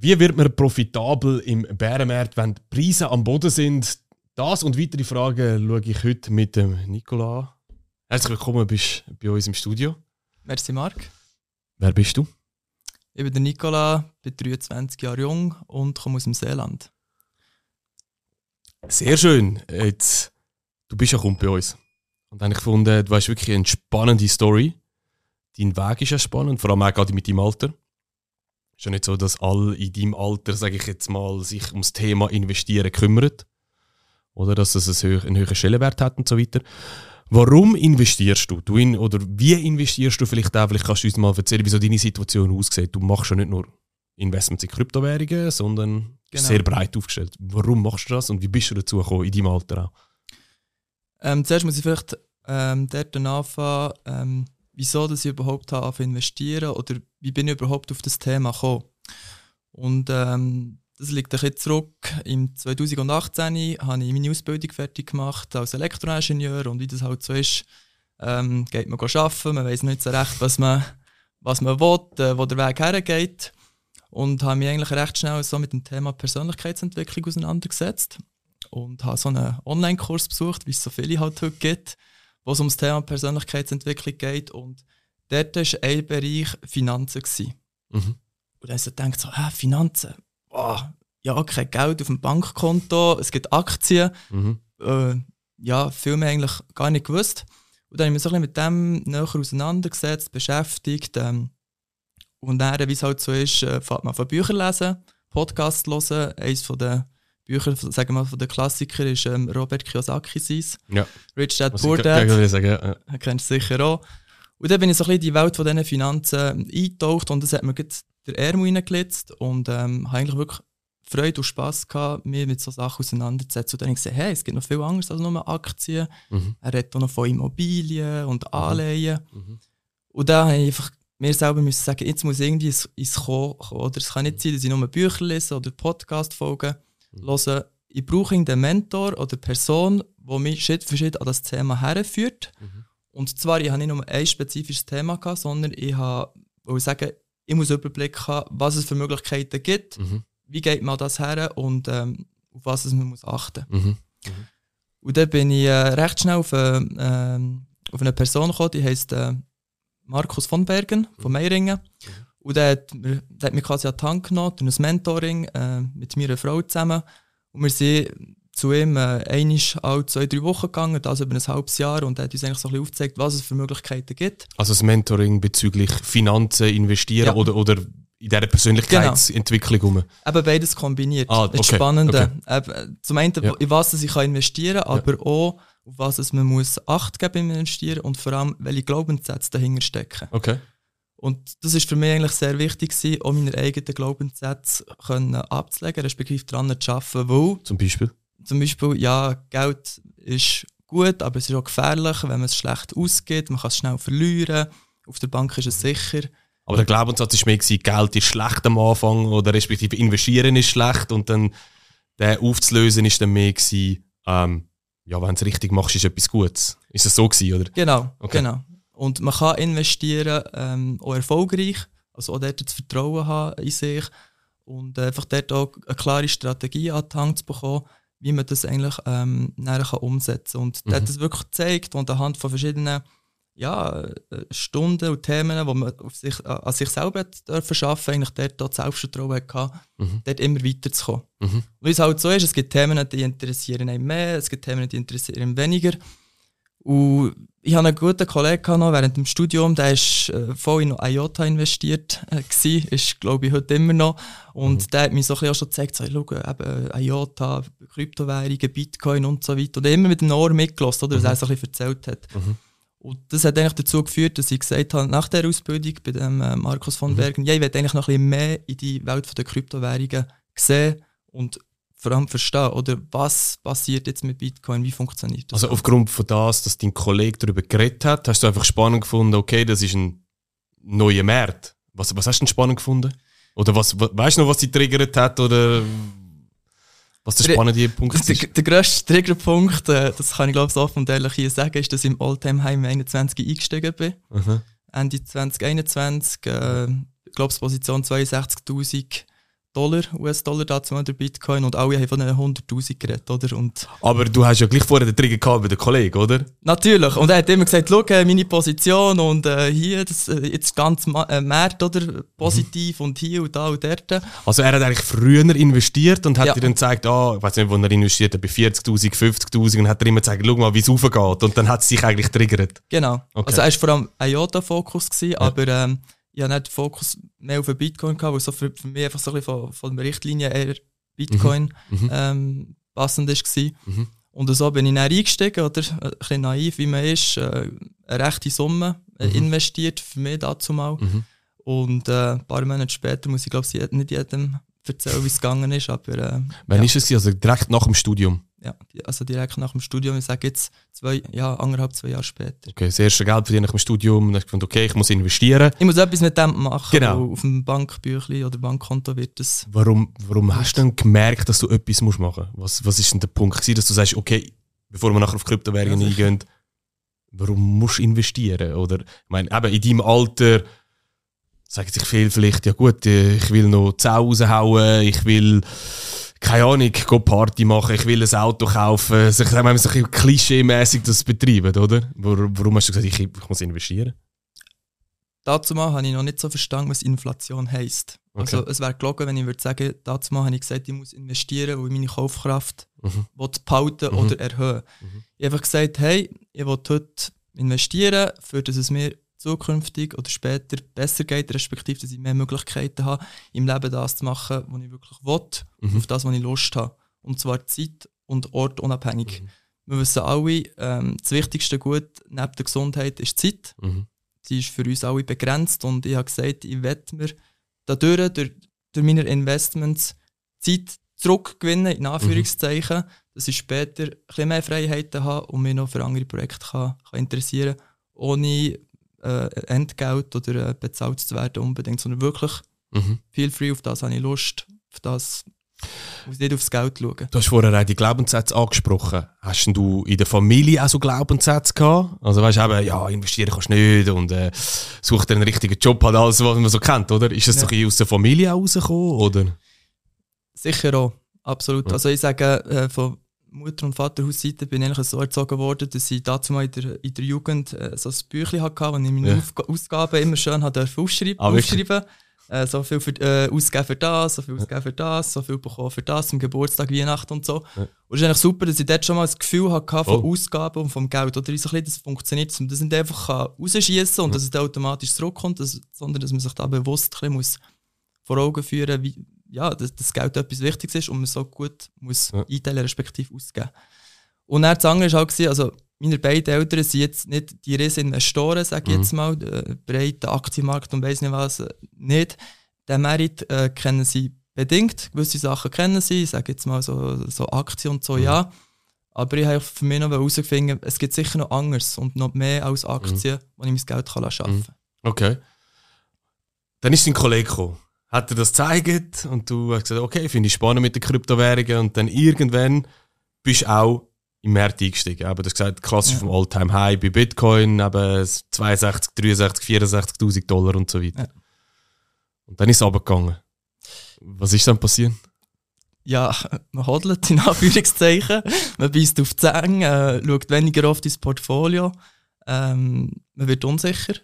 Wie wird man profitabel im Bärenmarkt, wenn die Preise am Boden sind? Das und weitere Fragen schaue ich heute mit dem Nicola an. Herzlich willkommen bist bei uns im Studio. Merci, Marc. Wer bist du? Ich bin der Nicola, bin 23 Jahre jung und komme aus dem Seeland. Sehr schön. Jetzt, du bist ja Kumpel bei uns. Und dann habe ich gefunden, du hast wirklich eine spannende Story. Dein Weg ist ja spannend, vor allem auch gerade mit deinem Alter. Ist ja nicht so, dass alle in deinem Alter, sage ich jetzt mal, sich ums Thema Investieren kümmern. Oder dass es einen höheren Stellenwert hat und so weiter. Warum investierst du? du in, oder wie investierst du vielleicht auch? Vielleicht kannst du uns mal erzählen, wie so deine Situation aussieht. Du machst ja nicht nur Investments in Kryptowährungen, sondern genau. sehr breit aufgestellt. Warum machst du das und wie bist du dazu gekommen, in deinem Alter auch? Ähm, zuerst muss ich vielleicht ähm, dort anfangen, ähm, wieso dass ich überhaupt habe investieren oder wie bin ich überhaupt auf das Thema gekommen. Und ähm, das liegt ein bisschen zurück. Im 2018 habe ich meine Ausbildung fertig gemacht als Elektroingenieur und wie das halt so ist, ähm, geht man arbeiten, man weiß nicht so recht, was man, was man will, äh, wo der Weg hergeht. Und habe mich eigentlich recht schnell so mit dem Thema Persönlichkeitsentwicklung auseinandergesetzt und habe so einen Online-Kurs besucht, wie es so viele halt heute gibt wo es um das Thema Persönlichkeitsentwicklung geht. Und dort war ein Bereich Finanzen. Mhm. Und dann ich gedacht, so, ah, Finanzen, oh, ja, kein Geld auf dem Bankkonto, es gibt Aktien. Mhm. Äh, ja, viel mehr eigentlich gar nicht gewusst. Und dann habe ich mich so ein bisschen mit dem näher auseinandergesetzt, beschäftigt. Ähm, und dann, wie es halt so ist, äh, fängt man von Büchern lesen, Podcasts hören. Eines von den Bücher, sagen wir mal, von den Klassikern ist ähm, Robert Kiyosaki sein. Ja. Rich Dad Poor Dad. Sagen, ja. Kennst du sicher auch. Und dann bin ich so ein bisschen in die Welt von diesen Finanzen eingetaucht und das hat mir der Ärmel reingelitzt und ähm, habe eigentlich wirklich Freude und Spass gehabt, mich mit solchen Sachen auseinanderzusetzen. Und dann habe ich gesehen, hey, es gibt noch viel anderes als nur Aktien. Mhm. Er redet auch noch von Immobilien und mhm. Anleihen. Mhm. Und da habe ich einfach mir selber müssen sagen, jetzt muss irgendwie ins, Kommen kommen. Oder es kann nicht sein, dass ich nur Bücher lese oder Podcast folge, hören, ich brauche einen Mentor oder Person, die mich Schritt für Schritt an das Thema herführt. Mhm. Und zwar, ich habe nicht nur ein spezifisches Thema gehabt, sondern ich habe, ich sagen, ich muss Überblick haben, was es für Möglichkeiten gibt, mhm. wie geht man das her und ähm, auf was es man muss achten. Mhm. mhm. Und dann bin ich äh, recht schnell auf, äh, auf eine Person gekommen, die heißt äh, Markus von Bergen von Meiringen. Mhm. Und der hat, der hat mich quasi an die Hand genommen, durch ein Mentoring äh, mit meiner Frau zusammen. Und wir sind zu ihm äh, einmal alle zwei, drei Wochen gegangen, das über ein halbes Jahr und er hat uns eigentlich so ein bisschen aufgezeigt, was es für Möglichkeiten gibt. Also das Mentoring bezüglich Finanzen, Investieren ja. oder, oder in dieser Persönlichkeitsentwicklung genau. Eben beides kombiniert. Ah, okay. Das Spannende. Okay. Eben, zum einen, ja. in was ich investieren kann, aber ja. auch, auf was es man muss Acht geben beim Investieren und vor allem, welche Glaubenssätze dahinter stecken. Okay. Und das ist für mich eigentlich sehr wichtig, gewesen, um meine eigenen Glaubenssätze können abzulegen, respektive daran zu arbeiten, weil... Zum Beispiel? Zum Beispiel, ja, Geld ist gut, aber es ist auch gefährlich, wenn man es schlecht ausgeht, man kann es schnell verlieren, auf der Bank ist es sicher. Aber der Glaubenssatz ist mehr Geld ist schlecht am Anfang oder respektive investieren ist schlecht und dann den aufzulösen ist dann mehr gewesen, ähm, ja, wenn du es richtig machst, ist etwas Gutes. Ist das so gewesen, oder? Genau, okay. genau. Und man kann investieren, ähm, auch erfolgreich, also auch dort das Vertrauen haben in sich und einfach dort auch eine klare Strategie an den Hand zu bekommen, wie man das eigentlich ähm, kann umsetzen kann. Und mhm. der hat das wirklich gezeigt und anhand von verschiedenen ja, äh, Stunden und Themen, die man auf sich, an sich selber verschaffen eigentlich dort das Selbstvertrauen hatte, mhm. dort immer weiterzukommen. Mhm. Weil es halt so ist, es gibt Themen, die interessieren einen mehr, es gibt Themen, die interessieren einen weniger. Und ich hatte einen guten Kollegen noch während dem Studium, der ist äh, voll in IOTA investiert äh, gewesen, ist glaube ich heute immer noch. Und mhm. der hat mir so ein bisschen auch schon gezeigt, so, schau, eben IOTA, Kryptowährungen, Bitcoin und so weiter. Und immer mit dem Ohr mitgelassen, oder, mhm. was er so ein bisschen erzählt hat. Mhm. Und das hat eigentlich dazu geführt, dass ich gesagt habe, nach der Ausbildung bei dem äh, Markus von mhm. Bergen, ja, ich will eigentlich noch ein bisschen mehr in die Welt der Kryptowährungen sehen und vor allem verstehen, oder was passiert jetzt mit Bitcoin, wie funktioniert das? Also aufgrund von das, dass dein Kollege darüber geredet hat, hast du einfach spannend gefunden, okay, das ist ein neuer Markt. Was, was hast du denn spannend gefunden? Oder was, weißt du noch, was dich triggert hat, oder was der spannende Punkt ist? Der, der grösste Triggerpunkt, äh, das kann ich glaube ich so offen und ehrlich hier sagen, ist, dass ich im Alltime-Heim 21 eingestiegen bin. Mhm. Ende 2021, äh, ich glaube Position 62'000 Dollar, US-Dollar dazu mal der Bitcoin und alle haben von den 100'000 geredet, oder? Und Aber du hast ja gleich vorher den Trigger gehabt bei den Kollegen, oder? Natürlich. Und er hat immer gesagt, schau, äh, meine Position und äh, hier, das, äh, jetzt ganz äh, Markt, oder? Positiv und hier und da und dort. Also er hat eigentlich früher investiert und hat Ja. dir dann gezeigt, ah, ich weiß nicht, wo er investiert hat, bei 40'000, 50'000 und hat dir immer gezeigt, schau mal, wie es raufgeht. Und dann hat es sich eigentlich triggert. Genau. Okay. Also er war vor allem IOTA-Fokus, gewesen, aber ähm, ich hatte nicht den Fokus mehr auf den Bitcoin, gehabt, weil so für, für mich einfach so ein bisschen von, von der Richtlinie eher Bitcoin Mhm. ähm, passend war. Mhm. Und so bin ich dann eingestiegen, oder? Ein bisschen naiv, wie man ist, äh, eine rechte Summe äh, Mhm. investiert, für mich dazu mal. Mhm. Und äh, ein paar Monate später muss ich glaube ich nicht jedem erzählen, wie es gegangen ist, aber äh, Wann ja, ist es? Also direkt nach dem Studium. Ja, also direkt nach dem Studium, ich sage jetzt zwei, ja, anderthalb, zwei Jahre später. Okay, das erste Geld verdienen nach dem Studium. Und dann gefunden, okay, ich muss investieren. Ich muss etwas mit dem machen, Genau. auf dem Bankbüchlein oder Bankkonto wird das. Warum, warum hast du dann gemerkt, dass du etwas musst machen musst? Was, was ist denn der Punkt gewesen, dass du sagst, okay, bevor wir nachher auf Kryptowährungen Ja, eingehen, warum musst du investieren? Oder, ich meine, eben in deinem Alter sagen sich viele vielleicht, ja gut, äh, ich will noch 10 raushauen, ich will, keine Ahnung, go Party machen, ich will ein Auto kaufen. Ich sage mal, so ein bisschen klischee-mässig das betreiben, oder? Warum, hast du gesagt, ich, ich muss investieren? Dazu mal habe ich noch nicht so verstanden, was Inflation heisst. Okay. Also es wäre gelogen, wenn ich würde sagen, dazu mal habe ich gesagt, ich muss investieren, weil ich meine Kaufkraft Mhm. behalten Mhm. oder erhöhen. Mhm. Ich habe einfach gesagt, hey, ich will heute investieren, für dass es mir zukünftig oder später besser geht, respektive, dass ich mehr Möglichkeiten habe, im Leben das zu machen, was ich wirklich will, Mhm. auf das, was ich Lust habe. Und zwar Zeit und Ort unabhängig. Mhm. Wir wissen alle, ähm, das wichtigste Gut neben der Gesundheit ist die Zeit. Mhm. Die ist für uns alle begrenzt und ich habe gesagt, ich werde mir dadurch, durch, durch meine Investments, Zeit zurückgewinnen, in Anführungszeichen, dass ich später ein bisschen mehr Freiheiten habe und mich noch für andere Projekte kann, kann interessieren kann, ohne äh, Entgelt oder äh, bezahlt zu werden unbedingt, sondern wirklich Mhm. feel free, auf das habe ich Lust, auf das muss ich nicht aufs Geld schauen. Du hast vorher auch die Glaubenssätze angesprochen. Hast du in der Familie auch so Glaubenssätze gehabt? Also weißt du eben, ja, investieren kannst du nicht und äh, such dir einen richtigen Job, halt alles, was man so kennt, oder? Ist das Ja. so ein bisschen aus der Familie auch rausgekommen, oder? Sicher auch, absolut. Ja. Also ich sage, äh, von Mutter- und Vaterhausseite bin ich so erzogen worden, dass ich dazu mal in der, in der Jugend äh, so ein Büchlein hatte, wo ich meine Ja. Ausgaben immer schön aufschreiben, Ah, aufschreiben. Äh, so viel für, äh, ausgeben für das, so viel ausgeben für das, so viel bekommen für das, zum Geburtstag, Weihnachten und so. Ja. Und es ist eigentlich super, dass ich dort schon mal das Gefühl hatte von Voll. Ausgaben und vom Geld. Oder so ein bisschen das funktioniert, dass man das nicht einfach kann rausschießen und dass es automatisch zurückkommt, dass, sondern dass man sich da bewusst ein bisschen muss vor Augen führen wie ja, dass das Geld etwas Wichtiges ist und man so gut muss Ja. einteilen, respektive ausgeben. Und dann das andere war auch, also meine beiden Eltern sind jetzt nicht die riesen Investoren, sage ich Mhm. jetzt mal, äh, breiter Aktienmarkt und weiss nicht was, äh, nicht. Den Merit äh, kennen sie bedingt, gewisse Sachen kennen sie, ich sage jetzt mal so, so Aktien und so, Mhm. ja. Aber ich habe für mich noch herausgefunden, es gibt sicher noch anderes und noch mehr als Aktien, wo ich mein Geld kann arbeiten kann. Mhm. Okay. Dann ist dein Kollege gekommen. Hat er das gezeigt und du hast gesagt, okay, finde ich spannend mit den Kryptowährungen und dann irgendwann bist du auch im Markt eingestiegen. Aber du hast gesagt, klassisch Ja. vom All-Time-High bei Bitcoin, eben 62, 63, 64'000 Dollar und so weiter. Ja. Und dann ist es runtergegangen. Was ist dann passiert? ja, man hodelt in Anführungszeichen, man beißt auf die Zähne, äh, schaut weniger oft ins Portfolio, ähm, man wird unsicher.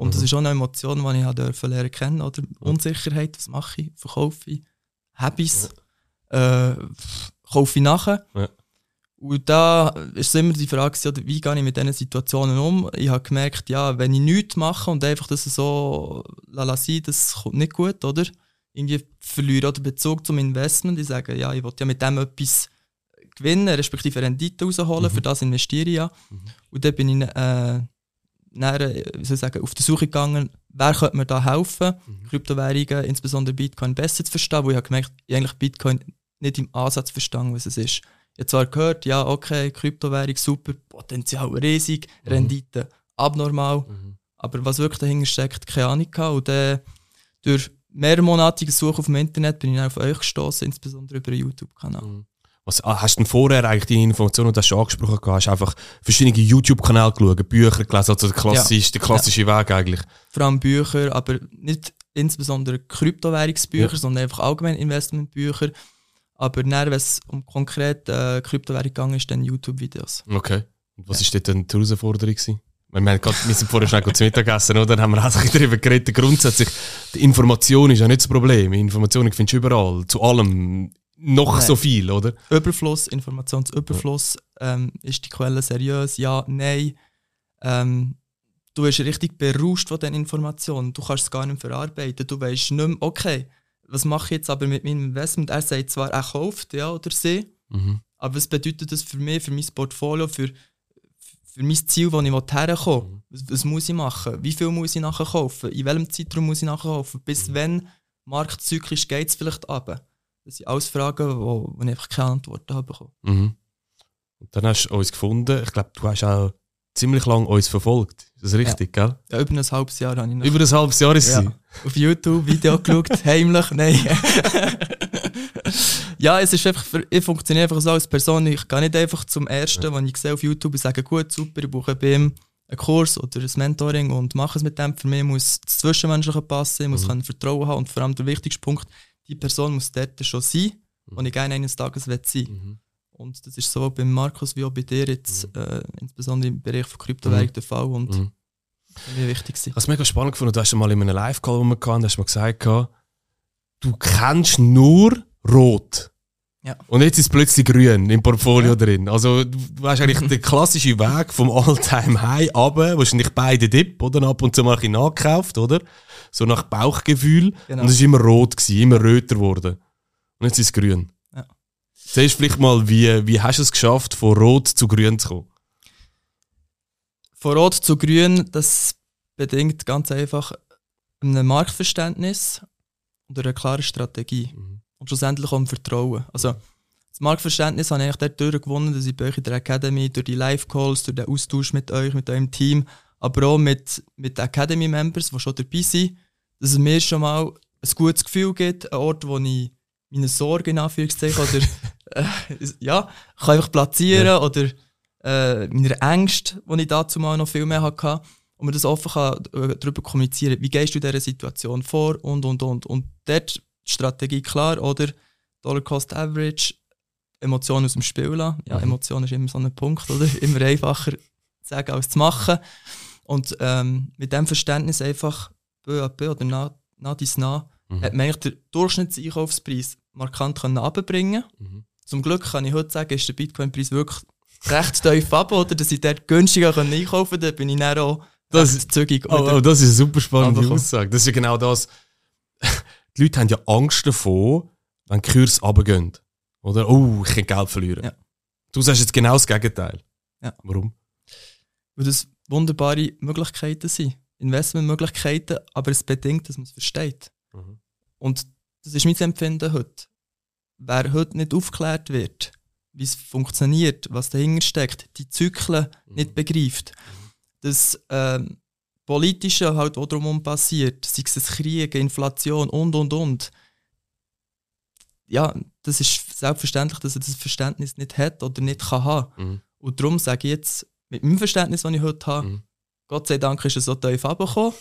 Und Mhm. das ist auch eine Emotion, die ich habe dürfen lernen kennen. Oder? Unsicherheit, was mache ich, verkaufe ich, habe ich es, äh, kaufe ich nachher. Ja. Und da ist immer die Frage, wie gehe ich mit diesen Situationen um? Ich habe gemerkt, ja, wenn ich nichts mache und einfach das so la sein, das kommt nicht gut, oder? Irgendwie verliere oder Bezug zum Investment. Ich sage, ja, ich will ja mit dem etwas gewinnen, respektive Rendite rausholen, Mhm. für das investiere ich ja. Mhm. Und dann bin ich äh, dann, äh, sagen, auf die Suche gegangen, wer könnte mir da helfen, Mhm. Kryptowährungen, insbesondere Bitcoin, besser zu verstehen, wo ich habe gemerkt, ich eigentlich Bitcoin nicht im Ansatz verstanden, was es ist. Ich habe zwar gehört, ja, okay, Kryptowährung, super, Potenzial riesig, Mhm. Rendite abnormal, aber was wirklich dahinter steckt, keine Ahnung gehabt. Und dann durch mehrmonatige Suche auf dem Internet bin ich auf euch gestoßen, insbesondere über einen YouTube-Kanal. Mhm. Was, ah, hast du denn vorher eigentlich deine Informationen, das hast du angesprochen, gehabt, hast du einfach verschiedene YouTube-Kanäle geschaut, Bücher gelesen, also der klassische, der klassische Weg eigentlich. Vor allem Bücher, aber nicht insbesondere Kryptowährungsbücher, Ja. sondern einfach allgemein Investmentbücher. Aber dann, wenn es um konkrete äh, Kryptowährung gegangen ist, dann YouTube-Videos. Okay. Und was ist dort denn die Herausforderung gewesen? Wir, haben grad, wir sind vorher schnell zu Mittag gegessen, oder? Dann haben wir auch ein bisschen darüber geredet. Grundsätzlich, die Information ist ja nicht das Problem. Informationen findest du überall. Zu allem. Noch Nein. so viel, oder? Überfluss, Informationsüberfluss. Ähm, ist die Quelle seriös? Ja, nein. Ähm, du bist richtig berauscht von diesen Informationen. Du kannst es gar nicht verarbeiten. Du weißt nicht mehr, okay, was mache ich jetzt aber mit meinem Investment? Er sagt zwar, er kauft, ja, oder sie, Mhm. aber was bedeutet das für mich, für mein Portfolio, für, für mein Ziel, wo ich herkommen Mhm. was, was muss ich machen? Wie viel muss ich nachher kaufen? In welchem Zeitraum muss ich nachher kaufen? Bis Mhm. wann marktzyklisch geht es vielleicht ab? Das sind alles Fragen, wo, wo ich einfach keine Antworten habe bekommen. Mhm. Und dann hast du uns gefunden. Ich glaube, du hast auch ziemlich lange uns verfolgt. Ist das richtig, gell? Ja, über ein halbes Jahr habe ich noch Über ein halbes Jahr ist es. ja, auf YouTube Video geschaut, heimlich, nein. ja, es ist einfach, ich funktioniere einfach so als Person. Ich gehe nicht einfach zum Ersten, wenn ich sehe auf YouTube und sage, gut, super, ich brauche bei ihm einen Kurs oder ein Mentoring und mache es mit dem. Für mich muss das Zwischenmenschliche passen, ich muss Mhm. Vertrauen haben und vor allem der wichtigste Punkt, die Person muss dort schon sein, wo ich gerne eines Tages sein Mhm. Und das ist sowohl bei Markus wie auch bei dir jetzt, äh, insbesondere im Bereich von Kryptowährung der Fall und Mhm. mir wichtig habe es mega spannend gefunden. Du hast mal in einem Live-Call, wo wir hatten, hast du mal gesagt, du kennst nur Rot. Ja. Und jetzt ist plötzlich grün im Portfolio drin. Also du du hast eigentlich den klassischen Weg vom All-Time-High runter, wahrscheinlich beide Dip, oder? Ab und zu mal ein nachgekauft, oder? So nach Bauchgefühl. Genau. Und es war immer rot, gewesen, immer röter geworden. Und jetzt ist es grün. Ja. Siehst du vielleicht mal, wie, wie hast du es geschafft, von rot zu grün zu kommen? Von Rot zu Grün, das bedingt ganz einfach ein Marktverständnis und eine klare Strategie. Mhm. Und schlussendlich auch ein Vertrauen. Also, das Marktverständnis habe ich dadurch gewonnen, dass ich bei euch in der Academy, durch die Live-Calls, durch den Austausch mit euch, mit eurem Team, aber auch mit, mit Academy-Members, die schon dabei sind, dass es mir schon mal ein gutes Gefühl gibt, ein Ort, wo ich meine Sorgen in Anführungszeichen oder äh, ja, kann einfach platzieren oder äh, meine Ängste, die ich dazu mal noch viel mehr hatte, und man das offen kann, äh, darüber kommunizieren, wie gehst du in dieser Situation vor und und und. Und dort die Strategie klar, oder? Dollar Cost Average, Emotionen aus dem Spiel lassen. Ja, Mhm. Emotionen ist immer so ein Punkt, oder? Immer einfacher zu sagen als zu machen. Und ähm, mit dem Verständnis einfach peu à peu oder nach, nach dies nach, Mhm. hat man eigentlich den Durchschnittseinkaufspreis markant können runterbringen Mhm. Zum Glück kann ich heute sagen, ist der Bitcoin-Preis wirklich recht tief ab, oder? Dass ich dort günstiger einkaufen konnte, dann bin ich dann auch Das- zügig. Oh, oh, das ist eine super spannende. Aussage. Das ist ja genau das. Die Leute haben ja Angst davor, wenn die Kurse runtergehen. Oder, oh, ich kann Geld verlieren. Ja. Du sagst jetzt genau das Gegenteil. Ja. Warum? Weil das wunderbare Möglichkeiten sind. Investmentmöglichkeiten, aber es bedingt, dass man es versteht. Mhm. Und das ist mein Empfinden heute. Wer heute nicht aufgeklärt wird, wie es funktioniert, was dahinter steckt, die Zyklen nicht begreift, das ähm, Politische halt, was drumherum passiert, sei es Krieg, Inflation und und und. Ja, das ist selbstverständlich, dass er das Verständnis nicht hat oder nicht kann haben. Mhm. Und darum sage ich jetzt, mit meinem Verständnis, das ich heute habe, Mhm. Gott sei Dank ist er so tief runtergekommen.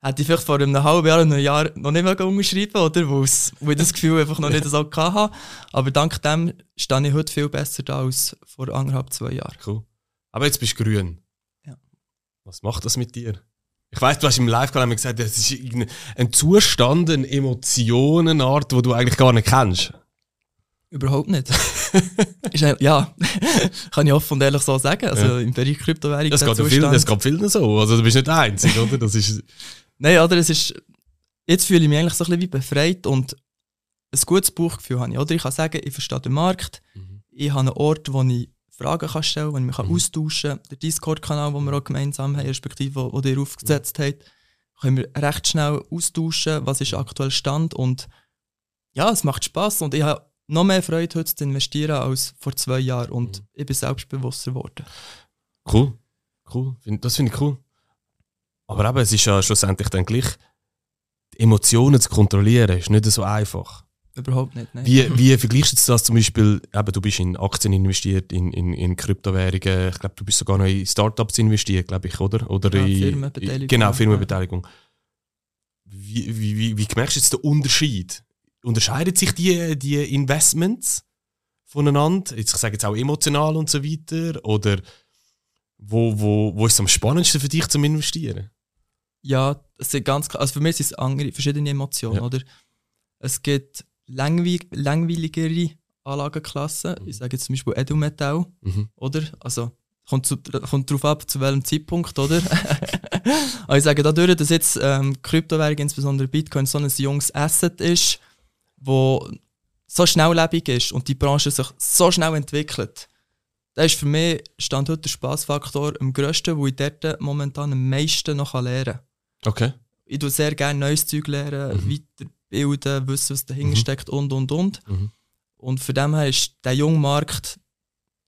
Hätte ich vielleicht vor einem halben Jahr, einem Jahr noch nicht mehr unterschreiben oder? Weil ich das Gefühl einfach noch nicht so hatte. Aber dank dem stehe ich heute viel besser da als vor anderthalb, zwei Jahren. Cool. Aber jetzt bist du grün. Ja. Was macht das mit dir? Ich weiß, du hast im Live-Kanal gesagt, das ist ein Zustand, eine Emotionenart, die du eigentlich gar nicht kennst. Überhaupt nicht. ist ein- ja, kann ich offen und ehrlich so sagen. Also Ja. im Bereich Kryptowährung Das der geht, vielen, das geht vielen so. Also du bist nicht der Einzige, oder? Das ist, Nein, oder? Es ist, jetzt fühle ich mich eigentlich so ein bisschen wie befreit und ein gutes Bauchgefühl habe ich. Oder ich kann sagen, ich verstehe den Markt, ich habe einen Ort, wo ich Fragen kann stellen kann, wo ich mich Mhm. austauschen kann. Der Discord-Kanal, den wir auch gemeinsam haben, respektive wo, wo ihr aufgesetzt habt, können wir recht schnell austauschen, was ist aktuell Stand und ja, es macht Spaß und ich habe noch mehr Freude heute zu investieren als vor zwei Jahren und Mhm. ich bin selbstbewusster geworden. Cool. Cool. Das finde ich cool. Aber eben, es ist ja schlussendlich dann gleich, die Emotionen zu kontrollieren, ist nicht so einfach. Überhaupt nicht, nein. Wie, wie vergleichst du das zum Beispiel, eben, du bist in Aktien investiert, in, in, in Kryptowährungen, ich glaube, du bist sogar noch in Startups investiert, glaube ich, oder? oder Ja, in, Firmenbeteiligung. Genau, Ja. Firmenbeteiligung. wie, wie, wie, wie merkst du jetzt den Unterschied? Unterscheiden sich die, die Investments voneinander? Jetzt, ich sage jetzt auch emotional und so weiter. Oder wo, wo, wo ist es am spannendsten für dich zum Investieren? Ja, es sind ganz klar, also für mich sind es andere, verschiedene Emotionen, Ja. oder? Es gibt langweil langweiligere Anlagenklassen, Mhm. ich sage jetzt zum Beispiel Edelmetall, Mhm. oder? Also, kommt, zu, kommt darauf ab, zu welchem Zeitpunkt, oder? Aber ich sage dadurch, dass jetzt ähm, Kryptowährung, insbesondere Bitcoin, so ein junges Asset ist, wo so schnelllebig ist und die Branche sich so schnell entwickelt, da ist für mich Stand heute der Spaßfaktor am grössten, wo ich dort momentan am meisten noch lernen kann. Okay. Ich tue sehr gerne neues Zeug lernen, Mhm. weiterbilden, wissen, was dahinter Mhm. steckt und und und. Mhm. Und für dem her ist der junge Markt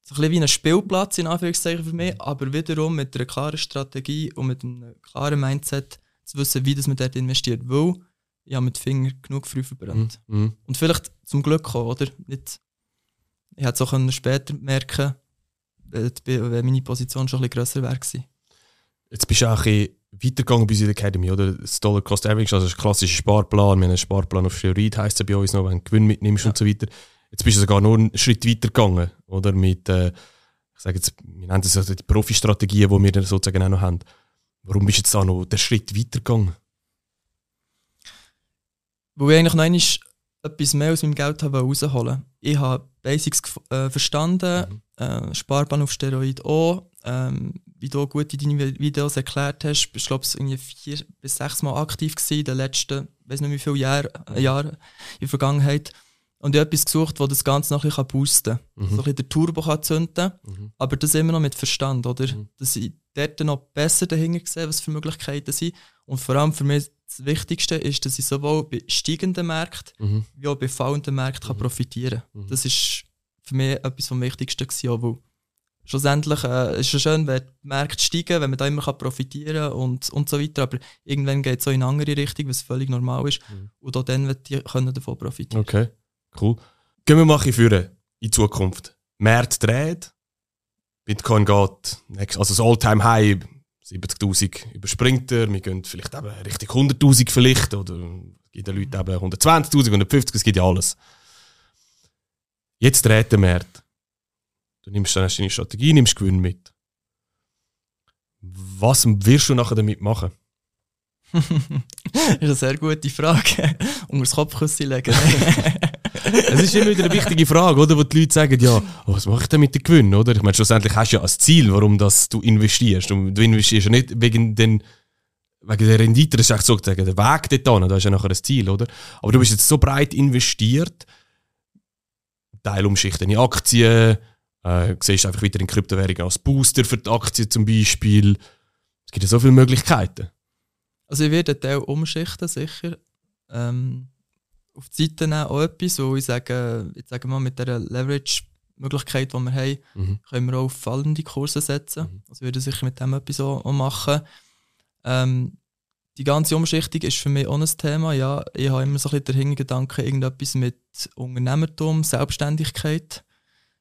so ein bisschen wie ein Spielplatz in Anführungszeichen für mich, aber wiederum mit einer klaren Strategie und mit einem klaren Mindset zu wissen, wie das man dort investiert. Weil ich habe mit den Fingern genug früh verbrannt. Mhm. Und vielleicht zum Glück auch, oder? Nicht, ich hätte es auch können später merken wenn die- wenn meine Position schon ein bisschen grösser wäre. Jetzt bist du auch ein bisschen weitergegangen bei uns in der Academy, oder? Das Dollar Cost Average, also das klassische Sparplan. Wir haben einen Sparplan auf Steroid, heisst es bei uns noch, wenn du Gewinn mitnimmst Ja. und so weiter. Jetzt bist du sogar noch einen Schritt weiter gegangen, oder? Mit, äh, ich sage jetzt, wir nennen das also die Profi-Strategien, die wir dann sozusagen auch noch haben. Warum bist du jetzt da noch den Schritt weiter Weil ich eigentlich noch einmal etwas mehr aus meinem Geld habe rausholen Ich habe Basics äh, verstanden, äh, Sparplan auf Steroid auch. Ähm, wie du gut in deinen Vi- Videos erklärt hast, bist du glaube ich irgendwie vier bis sechs Mal aktiv gewesen in den letzten, weiß nicht wie viele Jahre, äh, Jahre in der Vergangenheit. Und ich habe etwas gesucht, das das Ganze noch ein bisschen boosten kann. Mhm. So ein bisschen den Turbo kann zünden Mhm. aber das immer noch mit Verstand, oder? Mhm. Dass ich dort noch besser dahinter sehe, was für Möglichkeiten sind. Und vor allem für mich das Wichtigste ist, dass ich sowohl bei steigenden Märkten Mhm. wie auch bei fallenden Märkten kann Mhm. profitieren kann. Mhm. Das ist für mich etwas vom Wichtigsten gewesen, weil schlussendlich äh, ist es schön, wenn die Märkte steigen, wenn man da immer kann profitieren und, und so weiter, aber irgendwann geht es so in eine andere Richtung, was völlig normal ist. Mhm. Und auch dann wird die können davon profitieren. Okay, cool. Gehen wir mal führen in Zukunft. Märkte dreht, Bitcoin geht, also das All-Time-High 70'000 überspringt er, wir gehen vielleicht eben Richtung 100'000 vielleicht, oder gibt den Leuten eben 120'000, 150'000, es gibt ja alles. Jetzt dreht der Markt. Du nimmst dann deine Strategie, nimmst Gewinn mit. Was wirst du nachher damit machen? das ist eine sehr gute Frage. Unter das Kopfkissen legen. Es ist immer wieder eine wichtige Frage, oder? Wo die Leute sagen, ja, oh, was mache ich denn mit dem Gewinn, oder? Ich meine, schlussendlich hast du ja ein Ziel, warum das du investierst. Und du investierst ja nicht wegen, den, wegen der Rendite, das ist echt sozusagen der Weg dort hin, da ist ja nachher ein Ziel, oder? Aber du bist jetzt so breit investiert, Teilumschichten in Aktien, äh, siehst einfach wieder in Kryptowährungen als Booster für die Aktien zum Beispiel. Es gibt ja so viele Möglichkeiten. Also ich werde einen Teil umschichten, sicher. Ähm, auf die Seite nehmen auch etwas, wo ich sage, jetzt sagen wir mal, mit dieser Leverage-Möglichkeit, die wir haben, Mhm. können wir auch auf fallende Kurse setzen. Mhm. Also würde sicher mit dem etwas auch, auch machen. Ähm, die ganze Umschichtung ist für mich auch ein Thema. Ja, ich habe immer so ein bisschen den Hintergedanken, irgendetwas mit Unternehmertum, Selbstständigkeit,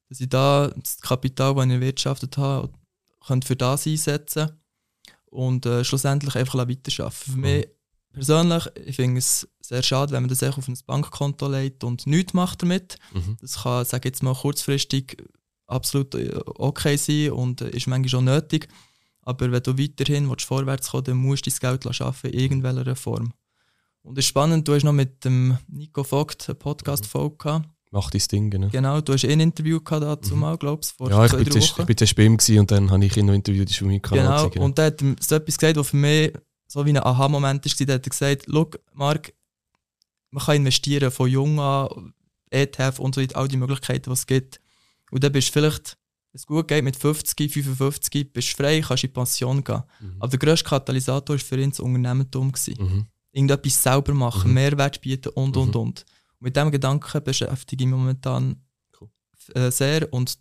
dass ich da das Kapital, das ich erwirtschaftet habe, könnte für das einsetzen und äh, schlussendlich einfach weiterarbeiten. Für mich persönlich, ich finde es sehr schade, wenn man das auf ein Bankkonto legt und nichts macht damit. Mhm. Das kann, sage jetzt mal, kurzfristig absolut äh, okay sein und äh, ist manchmal schon nötig. Aber wenn du weiterhin willst, vorwärts kommen dann musst du dein Geld schaffen in irgendeiner Form. Und es ist spannend, du hast noch mit dem Nico Vogt eine Podcast-Folge gehabt. Mach dein Ding, genau. Genau, du hast eh ein Interview gehabt dazu mal, glaubst du, vor Ja, ich bin, zuerst, bei ihm und dann habe ich ihn noch interviewt, das für mich Kanal. Genau, und der hat so etwas gesagt, was für mich so wie ein Aha-Moment war. Der hat gesagt, schau, Marc, man kann investieren von jung an, ETF und so weiter, all die Möglichkeiten, die es gibt. Und dann bist du vielleicht, wenn es gut geht, mit 50, 55, bist du frei, kannst in die Pension gehen. Mhm. Aber der grösste Katalysator war für ihn das Unternehmertum. Mhm. Irgendetwas selber machen, Mhm. Mehrwert bieten und, und, Mhm. und. Und mit diesem Gedanken beschäftige ich mich momentan Cool. äh, sehr. Und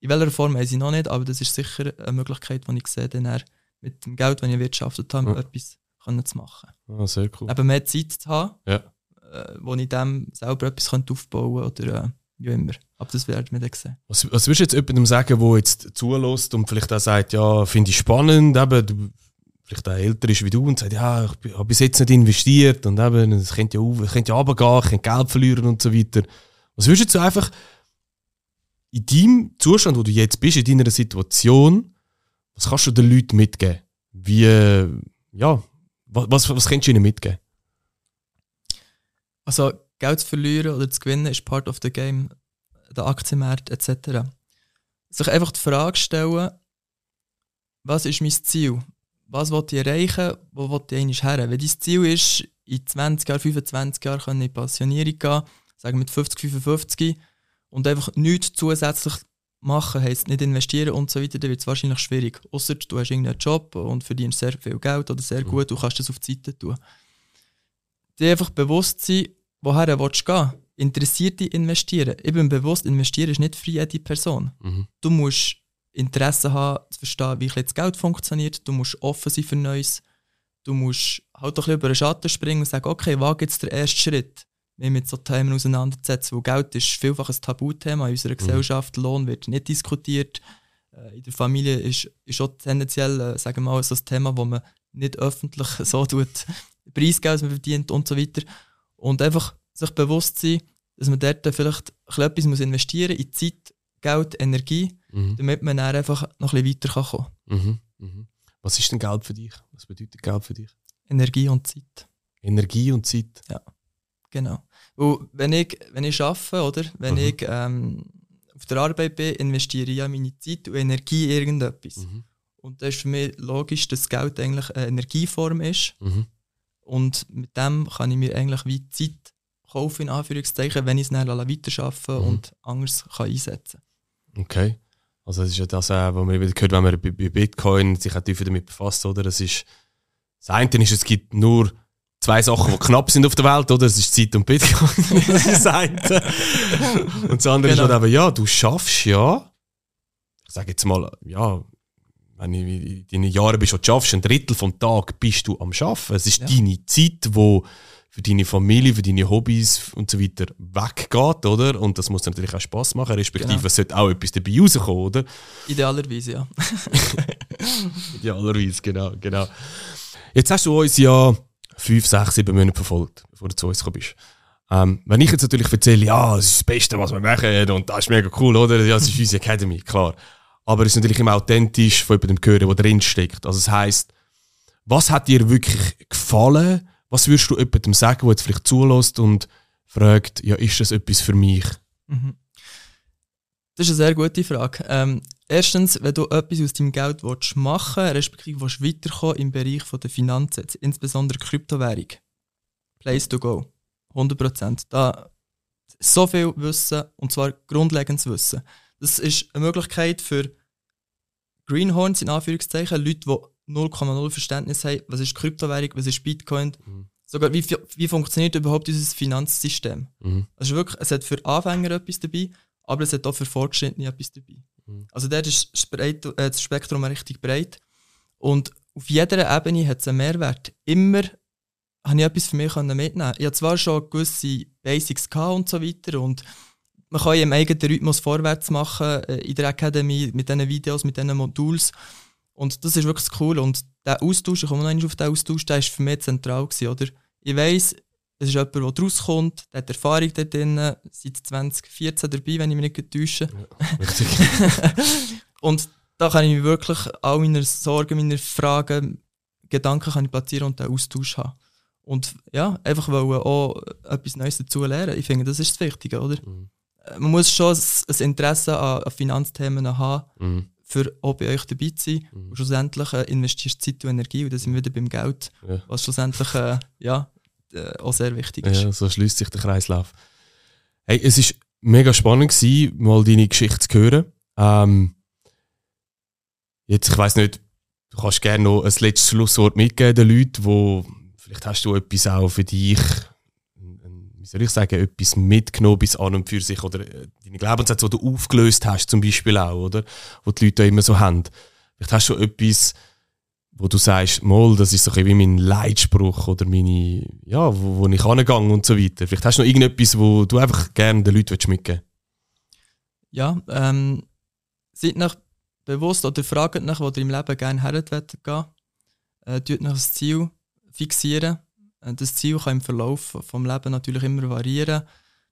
in welcher Form weiß ich noch nicht, aber das ist sicher eine Möglichkeit, die ich sehe, dann mit dem Geld, das ich erwirtschaftet habe, Ja. etwas können zu machen. Ah, sehr cool. Eben mehr Zeit zu haben, Ja. äh, wo ich dem selber etwas könnte aufbauen könnte oder äh, wie immer. Aber das werden wir dann sehen. Was, was würdest du jetzt jemandem sagen, der jetzt zulässt und vielleicht auch sagt, ja, finde ich spannend, eben, du vielleicht auch älter ist wie du und sagt, ja, ich habe bis jetzt nicht investiert und eben, es könnte ja, auf, könnte ja runtergehen, ich könnte Geld verlieren und so weiter. Was würdest du einfach in deinem Zustand, wo du jetzt bist, in deiner Situation, was kannst du den Leuten mitgeben? Wie, ja, was, was, was kannst du ihnen mitgeben? Also, Geld zu verlieren oder zu gewinnen ist part of the game, der Aktienmarkt etc. Sich einfach die Frage stellen, was ist mein Ziel? Was will ich erreichen? Wo will ich eigentlich her? Wenn dein Ziel ist, in 20 Jahren, 25 Jahren in die Pensionierung gehen, sagen wir mit 50, 55, und einfach nichts zusätzlich machen, heisst nicht investieren und so weiter, dann wird es wahrscheinlich schwierig. Außer du hast irgendeinen Job und verdienst sehr viel Geld oder sehr mhm. gut, du kannst das auf die Seite tun. Dir einfach bewusst sein, woher willst du gehen? Interessiert dich investieren? Ich bin bewusst, investieren ist nicht für jede Person. Mhm. Du musst Interesse haben, zu verstehen, wie das Geld funktioniert. Du musst offen sein für Neues. Du musst halt ein bisschen über den Schatten springen und sagen, okay, wage jetzt der erste Schritt mich mit so Themen auseinanderzusetzen, weil Geld ist vielfach ein Tabuthema in unserer mhm. Gesellschaft, Lohn wird nicht diskutiert. Äh, in der Familie ist, ist auch tendenziell, äh, sagen wir mal, so ein Thema, wo man nicht öffentlich so tut, Preisgeld, man verdient und so weiter. Und einfach sich bewusst sein, dass man dort vielleicht etwas muss investieren muss in Zeit, Geld, Energie, mhm. damit man dann einfach noch ein bisschen weiterkommen kann. Mhm. Mhm. Was ist denn Geld für dich? Was bedeutet Geld für dich? Energie und Zeit. Energie und Zeit? Ja, genau. Und wenn ich, wenn ich arbeite, oder? Wenn mhm. ich ähm, auf der Arbeit bin, investiere ich ja meine Zeit und Energie in irgendetwas. Mhm. Und das ist für mich logisch, dass Geld eigentlich eine Energieform ist. Mhm. Und mit dem kann ich mir eigentlich wie Zeit kaufen, in Anführungszeichen, wenn ich es dann weiterarbeiten mhm. und anders kann einsetzen kann. Okay. Also das ist ja das, äh, was man wieder gehört, wenn man bei Bitcoin sich auch tiefer damit befasst, oder? Das ist, das eine ist, es gibt nur zwei Sachen, die knapp sind auf der Welt, oder? Das ist Zeit und Bitcoin. das ist das eine. Und das andere genau. ist halt eben, ja, du schaffst ja, ich sage jetzt mal, ja, wenn du in deinen Jahren bist, du schaffst, ein Drittel vom Tag bist du am Schaffen. Es ist ja. deine Zeit, wo für deine Familie, für deine Hobbys und so weiter weggeht, oder? Und das muss natürlich auch Spass machen, respektive genau. es sollte auch etwas dabei rauskommen, oder? Idealerweise, ja. Idealerweise, genau, genau. Jetzt hast du uns ja fünf, sechs, sieben Monate verfolgt, bevor du zu uns bist. Ähm, wenn ich jetzt natürlich erzähle, ja, das ist das Beste, was wir machen und das ist mega cool, oder? Ja, das ist unsere Academy, klar. Aber es ist natürlich immer authentisch von jemandem hören, der drin steckt. Also das heisst, was hat dir wirklich gefallen? Was würdest du jemandem sagen, der jetzt vielleicht zulässt und fragt, ja, ist das etwas für mich? Mhm. Das ist eine sehr gute Frage. Ähm, erstens, wenn du etwas aus deinem Geld willst machen willst, respektive willst weiterkommen im Bereich der Finanzen, insbesondere Kryptowährung, place to go. 100%. Da so viel Wissen, und zwar grundlegendes Wissen. Das ist eine Möglichkeit für Greenhorns, in Anführungszeichen, Leute, die 0,0 Verständnis haben, was ist Kryptowährung, was ist Bitcoin, mhm. sogar wie, wie funktioniert überhaupt dieses Finanzsystem. Mhm. Also wirklich, es hat für Anfänger etwas dabei, aber es hat auch für Fortgeschrittene etwas dabei. Mhm. Also dort ist äh, das Spektrum richtig breit. Und auf jeder Ebene hat es einen Mehrwert. Immer habe ich etwas für mich mitnehmen Ich hatte zwar schon gewisse Basics und so weiter und man kann im eigenen Rhythmus vorwärts machen äh, in der Academy mit diesen Videos, mit diesen Moduls. Und das ist wirklich cool. Und der Austausch, ich komme noch auf den Austausch, der war für mich zentral. Gewesen, oder? Ich weiss, es ist jemand, der daraus kommt, der hat Erfahrung dort drin, seit 2014 dabei, wenn ich mich nicht täusche. Ja, und da kann ich mich wirklich all meine Sorgen, meine Fragen, Gedanken kann ich platzieren und den Austausch haben. Und ja, einfach wollen auch etwas Neues dazu lernen. Ich finde, das ist das Wichtige, oder? Mhm. Man muss schon ein Interesse an, an Finanzthemen haben, mhm. für auch bei euch dabei zu sein. Mhm. Und schlussendlich äh, investierst du Zeit und Energie und dann sind wir wieder beim Geld, ja. was schlussendlich äh, ja, äh, auch sehr wichtig ist. Ja, so schließt sich der Kreislauf. Hey, es ist mega spannend gewesen, mal deine Geschichte zu hören. Ähm, jetzt, ich weiß nicht, du kannst gerne noch ein letztes Schlusswort mitgeben den Leuten, wo vielleicht hast du etwas auch für dich, wie soll ich sagen, etwas mitgenommen bis an und für sich oder äh, deine Glaubenssätze, die du aufgelöst hast, zum Beispiel auch, oder? Wo die Leute immer so haben. Vielleicht hast du etwas, wo du sagst, mal, das ist so ein wie mein Leitspruch oder meine, ja, wo, wo ich angehe und so weiter. Vielleicht hast du noch irgendetwas, wo du einfach gerne den Leuten mitgeben Ja, ähm, seid nach bewusst oder fragt nach, wo ihr im Leben gerne her gehen äh, tut das Ziel fixieren. Äh, das Ziel kann im Verlauf vom Leben natürlich immer variieren.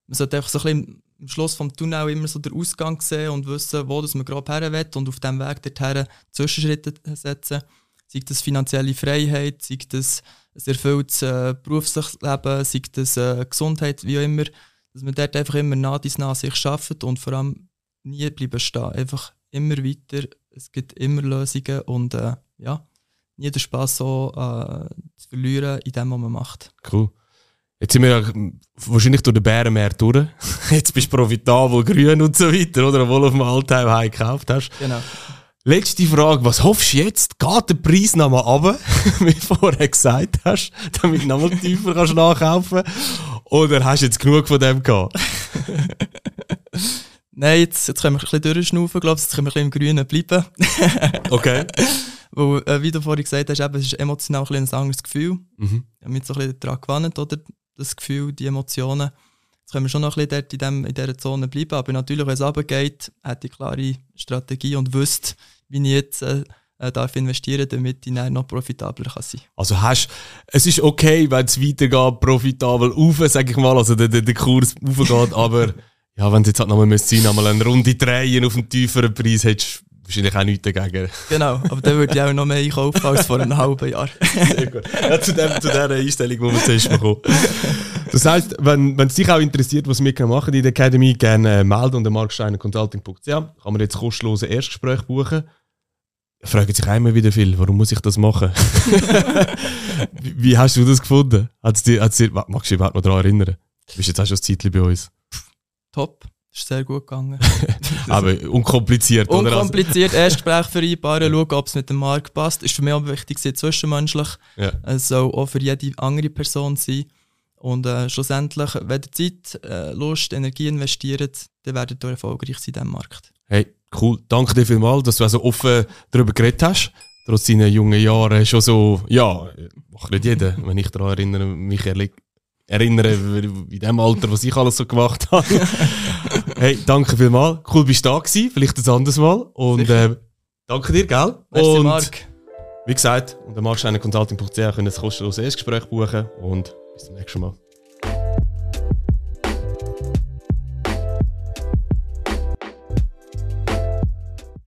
Man sollte einfach so ein bisschen am Schluss vom Tunnel immer so den Ausgang sehen und wissen, wo das man gerade her will und auf diesem Weg dorthin Zwischenschritte setzen. Sei das finanzielle Freiheit, sei das ein erfülltes äh, Berufsleben, sei das äh, Gesundheit, wie auch immer. Dass man dort einfach immer nah dies nach sich schafft und vor allem nie bleiben stehen. Einfach immer weiter. Es gibt immer Lösungen und äh, ja, nie den Spass so äh, zu verlieren in dem, was man macht. Cool. Jetzt sind wir ja wahrscheinlich durch den Bärenmeer durch. Jetzt bist du profitabel, grün und so weiter, oder? Obwohl du auf dem Altheim High gekauft hast. Genau. Letzte Frage, was hoffst du jetzt? Geht der Preis nochmal runter, wie du vorher gesagt hast, damit du nochmal tiefer kannst nachkaufen Oder hast du jetzt genug von dem gehabt? Nein, jetzt, jetzt können wir ein bisschen durchschnaufen, glaube ich. Jetzt können wir ein bisschen im Grünen bleiben. okay. Weil, äh, wie du vorhin gesagt hast, eben, es ist emotional ein, ein anderes Gefühl. Mhm. Ich habe mich so ein bisschen daran gewandt, oder? Das Gefühl, die Emotionen. Jetzt können wir schon noch ein bisschen dort in, dem, in dieser Zone bleiben. Aber natürlich, wenn es runtergeht, hätte ich klare Strategie und wüsste, wie ich jetzt äh, äh darf investieren damit ich dann noch profitabler kann sein Also hast, es ist okay, wenn es weitergeht, profitabel auf, sage ich mal, also der, der, der Kurs aufgeht, aber ja, wenn du jetzt halt nochmal müsst nochmal eine Runde drehen auf einen tieferen Preis, hättest du wahrscheinlich auch nichts dagegen. Genau, aber dann würde ich auch noch mehr einkaufen als vor einem halben Jahr. Sehr gut. Ja, zu, dem, zu dieser Einstellung, die wir zuerst bekommen. Das heisst, wenn, wenn es dich auch interessiert, was wir machen in der Academy, gerne äh, melden unter marksteinerconsulting.ch. Kann man jetzt kostenlose Erstgespräch buchen. Fragen sich einmal wieder viel, warum muss ich das machen? wie, wie, hast du das gefunden? Hat's dir, hat's dir, magst du dich überhaupt noch daran erinnern? Du bist jetzt auch schon ein Zeitchen bei uns top. Ist sehr gut gegangen. Aber unkompliziert, oder? Unkompliziert, Erstgespräch vereinbaren, schauen, ob es mit dem Markt passt. Ist für mich auch wichtig, zwischenmenschlich. Ja. Es soll auch für jede andere Person sein. Und äh, schlussendlich, wenn ihr Zeit, äh, Lust, Energie investiert, dann werdet ihr erfolgreich sein in diesem Markt. Hey, cool. Danke dir vielmals, dass du so offen darüber geredet hast. Trotz deiner jungen Jahre schon so, ja, macht nicht jeder, wenn ich daran erinnere, mich erinnern, in dem Alter, was ich alles so gemacht habe. hey, danke vielmals. Cool, bist du da gewesen. Vielleicht ein anderes Mal. Und äh, danke dir, gell? Merci, und Marc. Wie gesagt, unter markscheinerconsulting.ch können Sie ein kostenloses Erstgespräch buchen und bis zum nächsten Mal.